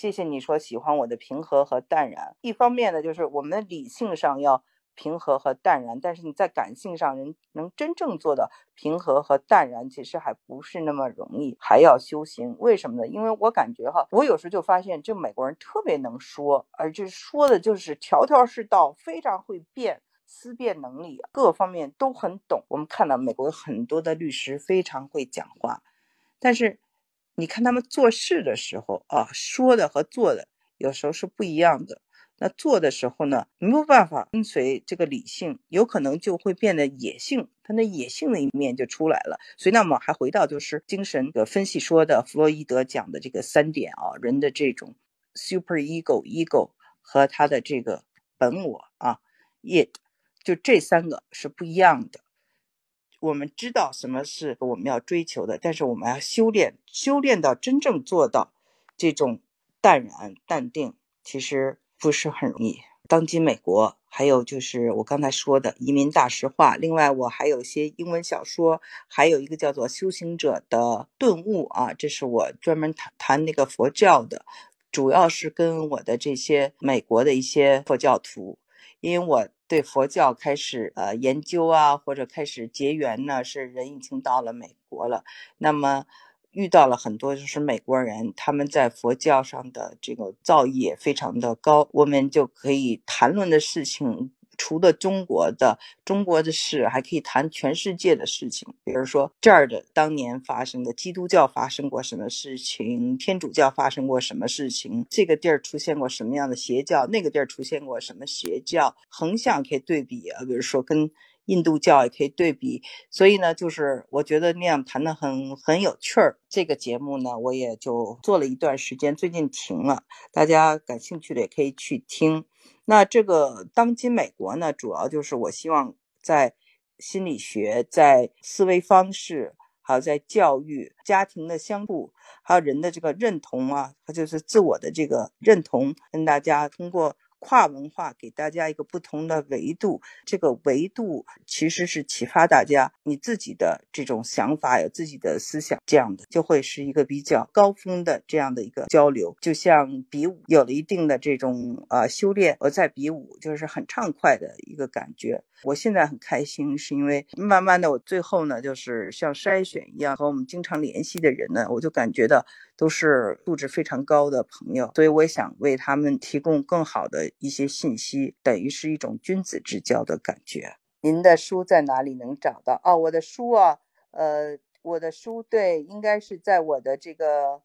谢谢你说喜欢我的平和和淡然。一方面呢，就是我们理性上要平和和淡然，但是你在感性上人能真正做到平和和淡然，其实还不是那么容易，还要修行。为什么呢？因为我感觉哈，我有时候就发现这美国人特别能说，而且说的就是条条是道，非常会辩。思辨能力各方面都很懂。我们看到美国有很多的律师非常会讲话，但是你看他们做事的时候啊，说的和做的有时候是不一样的。那做的时候呢，没有办法跟随这个理性，有可能就会变得野性，他那野性的一面就出来了。所以，那么还回到就是精神的分析说的，弗洛伊德讲的这个三点啊，人的这种 super ego ego 和他的这个本我啊 it。就这三个是不一样的。我们知道什么是我们要追求的，但是我们要修炼，修炼到真正做到这种淡然淡定，其实不是很容易。当今美国，还有就是我刚才说的移民大实话。另外，我还有一些英文小说，还有一个叫做《修行者的顿悟》啊，这是我专门谈谈那个佛教的，主要是跟我的这些美国的一些佛教徒，因为我。对佛教开始呃研究啊，或者开始结缘呢，是人已经到了美国了，那么遇到了很多就是美国人，他们在佛教上的这个造诣也非常的高，我们就可以谈论的事情。除了中国的中国的事，还可以谈全世界的事情。比如说这儿的当年发生的基督教发生过什么事情，天主教发生过什么事情，这个地儿出现过什么样的邪教，那个地儿出现过什么邪教，横向可以对比啊。比如说跟印度教也可以对比。所以呢，就是我觉得那样谈的很很有趣儿。这个节目呢，我也就做了一段时间，最近停了。大家感兴趣的也可以去听。那这个当今美国呢，主要就是我希望在心理学、在思维方式，还有在教育、家庭的相处，还有人的这个认同啊，就是自我的这个认同，跟大家通过。跨文化给大家一个不同的维度，这个维度其实是启发大家你自己的这种想法，有自己的思想，这样的就会是一个比较高峰的这样的一个交流。就像比武有了一定的这种呃修炼，我在比武就是很畅快的一个感觉。我现在很开心，是因为慢慢的我最后呢，就是像筛选一样和我们经常联系的人呢，我就感觉到都是素质非常高的朋友，所以我也想为他们提供更好的一些信息，等于是一种君子之交的感觉。您的书在哪里能找到？哦，我的书啊，呃，我的书对，应该是在我的这个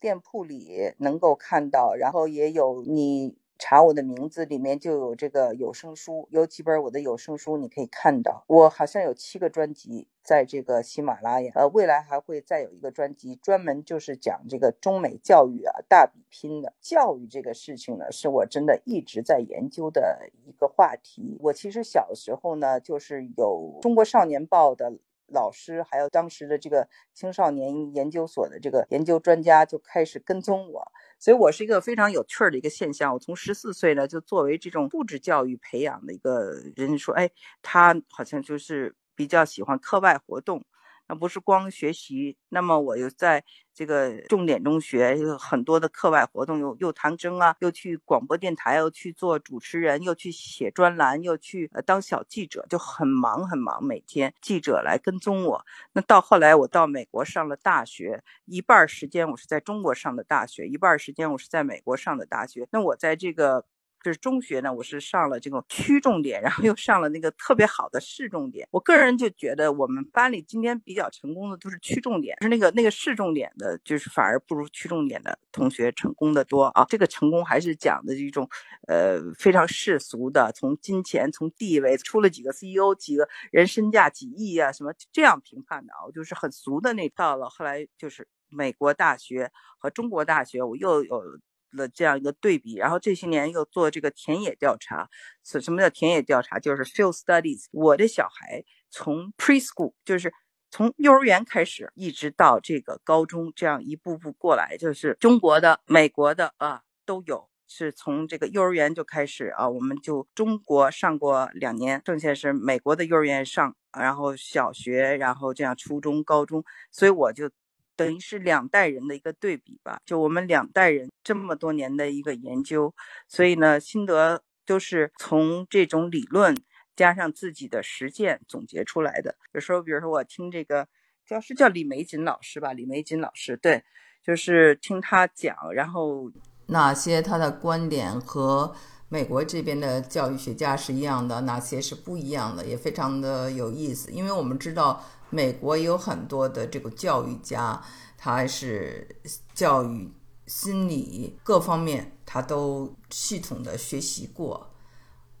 店铺里能够看到，然后也有你。查我的名字，里面就有这个有声书，有几本我的有声书，你可以看到。我好像有七个专辑在这个喜马拉雅，呃，未来还会再有一个专辑，专门就是讲这个中美教育啊大比拼的教育这个事情呢，是我真的一直在研究的一个话题。我其实小时候呢，就是有中国少年报的老师，还有当时的这个青少年研究所的这个研究专家就开始跟踪我。所以，我是一个非常有趣儿的一个现象。我从十四岁呢，就作为这种物质教育培养的一个人说，哎，他好像就是比较喜欢课外活动。那不是光学习，那么我又在这个重点中学有很多的课外活动，又又弹筝啊，又去广播电台，又去做主持人，又去写专栏，又去呃当小记者，就很忙很忙，每天记者来跟踪我。那到后来我到美国上了大学，一半时间我是在中国上的大学，一半时间我是在美国上的大学。那我在这个。就是中学呢，我是上了这个区重点，然后又上了那个特别好的市重点。我个人就觉得，我们班里今天比较成功的都是区重点，是那个那个市重点的，就是反而不如区重点的同学成功的多啊。这个成功还是讲的一种，呃，非常世俗的，从金钱、从地位，出了几个 CEO，几个人身价几亿啊，什么这样评判的啊，就是很俗的那到了后来就是美国大学和中国大学，我又有。的这样一个对比，然后这些年又做这个田野调查。什什么叫田野调查？就是 field studies。我的小孩从 preschool，就是从幼儿园开始，一直到这个高中，这样一步步过来，就是中国的、美国的啊都有。是从这个幼儿园就开始啊，我们就中国上过两年，剩下是美国的幼儿园上，然后小学，然后这样初中、高中。所以我就等于是两代人的一个对比吧。就我们两代人这么多年的一个研究，所以呢，心得都是从这种理论加上自己的实践总结出来的。有时候，比如说我听这个教师叫李玫瑾老师吧，李玫瑾老师，对，就是听他讲，然后哪些他的观点和。美国这边的教育学家是一样的，哪些是不一样的，也非常的有意思。因为我们知道，美国有很多的这个教育家，他是教育、心理各方面他都系统的学习过。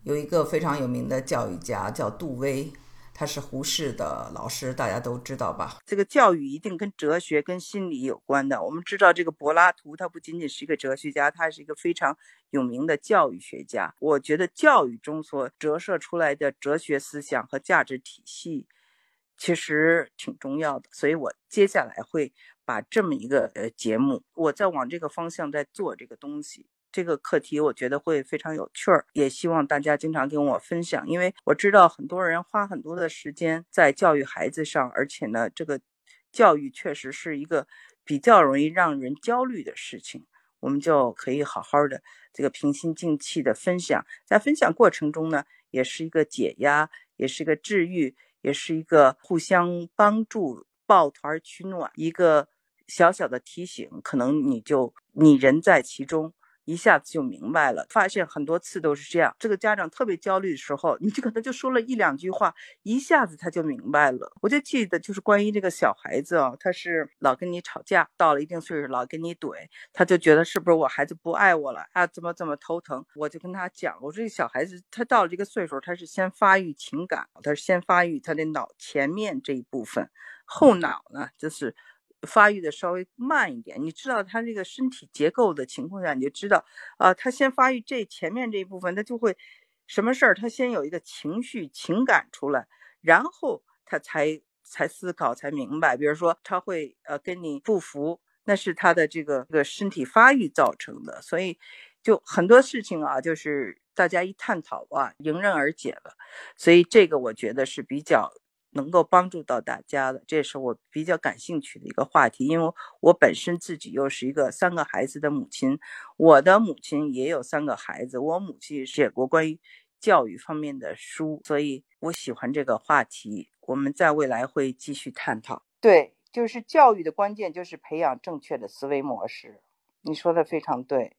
有一个非常有名的教育家叫杜威。他是胡适的老师，大家都知道吧？这个教育一定跟哲学、跟心理有关的。我们知道，这个柏拉图他不仅仅是一个哲学家，他是一个非常有名的教育学家。我觉得教育中所折射出来的哲学思想和价值体系，其实挺重要的。所以我接下来会把这么一个呃节目，我在往这个方向在做这个东西。这个课题我觉得会非常有趣儿，也希望大家经常跟我分享，因为我知道很多人花很多的时间在教育孩子上，而且呢，这个教育确实是一个比较容易让人焦虑的事情。我们就可以好好的这个平心静气的分享，在分享过程中呢，也是一个解压，也是一个治愈，也是一个互相帮助、抱团取暖，一个小小的提醒，可能你就你人在其中。一下子就明白了，发现很多次都是这样。这个家长特别焦虑的时候，你就可能就说了一两句话，一下子他就明白了。我就记得就是关于这个小孩子啊，他是老跟你吵架，到了一定岁数老跟你怼，他就觉得是不是我孩子不爱我了啊？怎么怎么头疼？我就跟他讲，我说这小孩子他到了这个岁数，他是先发育情感，他是先发育他的脑前面这一部分，后脑呢就是。发育的稍微慢一点，你知道他这个身体结构的情况下，你就知道啊，他先发育这前面这一部分，他就会什么事儿，他先有一个情绪情感出来，然后他才才思考才明白。比如说他会呃跟你不服，那是他的这个这个身体发育造成的，所以就很多事情啊，就是大家一探讨啊，迎刃而解了。所以这个我觉得是比较。能够帮助到大家的，这是我比较感兴趣的一个话题，因为我本身自己又是一个三个孩子的母亲，我的母亲也有三个孩子，我母亲写过关于教育方面的书，所以我喜欢这个话题。我们在未来会继续探讨。对，就是教育的关键就是培养正确的思维模式。你说的非常对，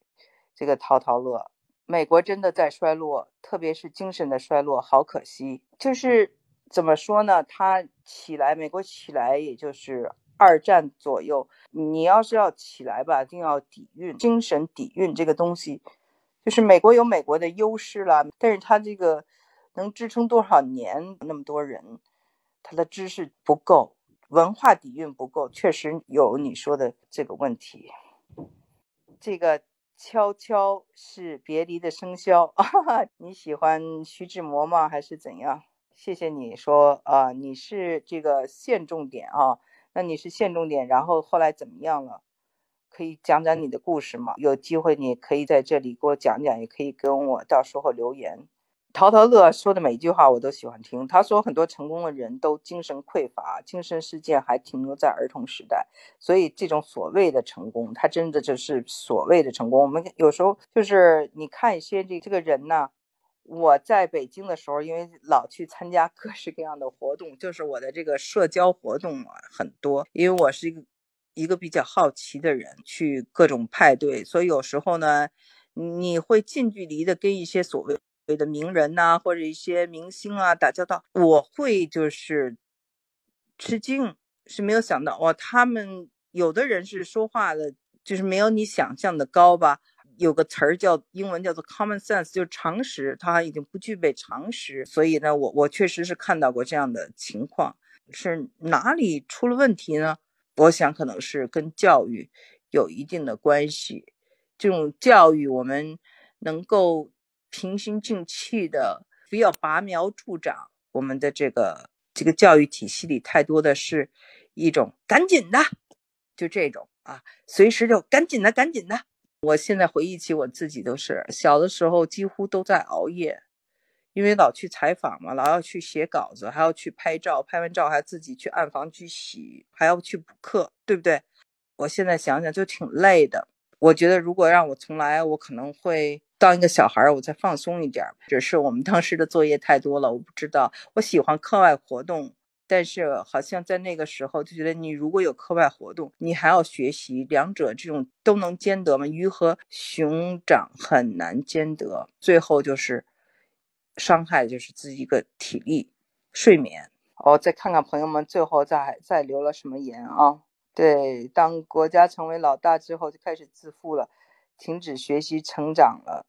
这个淘淘乐，美国真的在衰落，特别是精神的衰落，好可惜，就是。怎么说呢？他起来，美国起来，也就是二战左右。你要是要起来吧，一定要底蕴、精神底蕴这个东西，就是美国有美国的优势了，但是他这个能支撑多少年？那么多人，他的知识不够，文化底蕴不够，确实有你说的这个问题。这个悄悄是别离的笙箫，你喜欢徐志摩吗？还是怎样？谢谢你说啊，你是这个县重点啊，那你是县重点，然后后来怎么样了？可以讲讲你的故事吗？有机会你可以在这里给我讲讲，也可以跟我到时候留言。淘淘乐说的每一句话我都喜欢听。他说很多成功的人都精神匮乏，精神世界还停留在儿童时代，所以这种所谓的成功，他真的就是所谓的成功。我们有时候就是你看一些这这个人呢。我在北京的时候，因为老去参加各式各样的活动，就是我的这个社交活动啊很多。因为我是一个一个比较好奇的人，去各种派对，所以有时候呢，你会近距离的跟一些所谓的名人呐，或者一些明星啊打交道，我会就是吃惊，是没有想到哇，他们有的人是说话的，就是没有你想象的高吧。有个词儿叫英文叫做 common sense，就是常识，他已经不具备常识，所以呢，我我确实是看到过这样的情况，是哪里出了问题呢？我想可能是跟教育有一定的关系。这种教育，我们能够平心静气的，不要拔苗助长。我们的这个这个教育体系里，太多的是一种赶紧的，就这种啊，随时就赶紧的，赶紧的。我现在回忆起我自己，都是小的时候几乎都在熬夜，因为老去采访嘛，老要去写稿子，还要去拍照，拍完照还自己去暗房去洗，还要去补课，对不对？我现在想想就挺累的。我觉得如果让我重来，我可能会当一个小孩儿，我再放松一点。只是我们当时的作业太多了，我不知道。我喜欢课外活动，但是好像在那个时候就觉得，你如果有课外活动，你还要学习，两者这种都能兼得吗？鱼和熊掌很难兼得，最后就是伤害就是自己一个体力、睡眠。哦，再看看朋友们最后再再留了什么言啊？对，当国家成为老大之后，就开始自负了，停止学习成长了。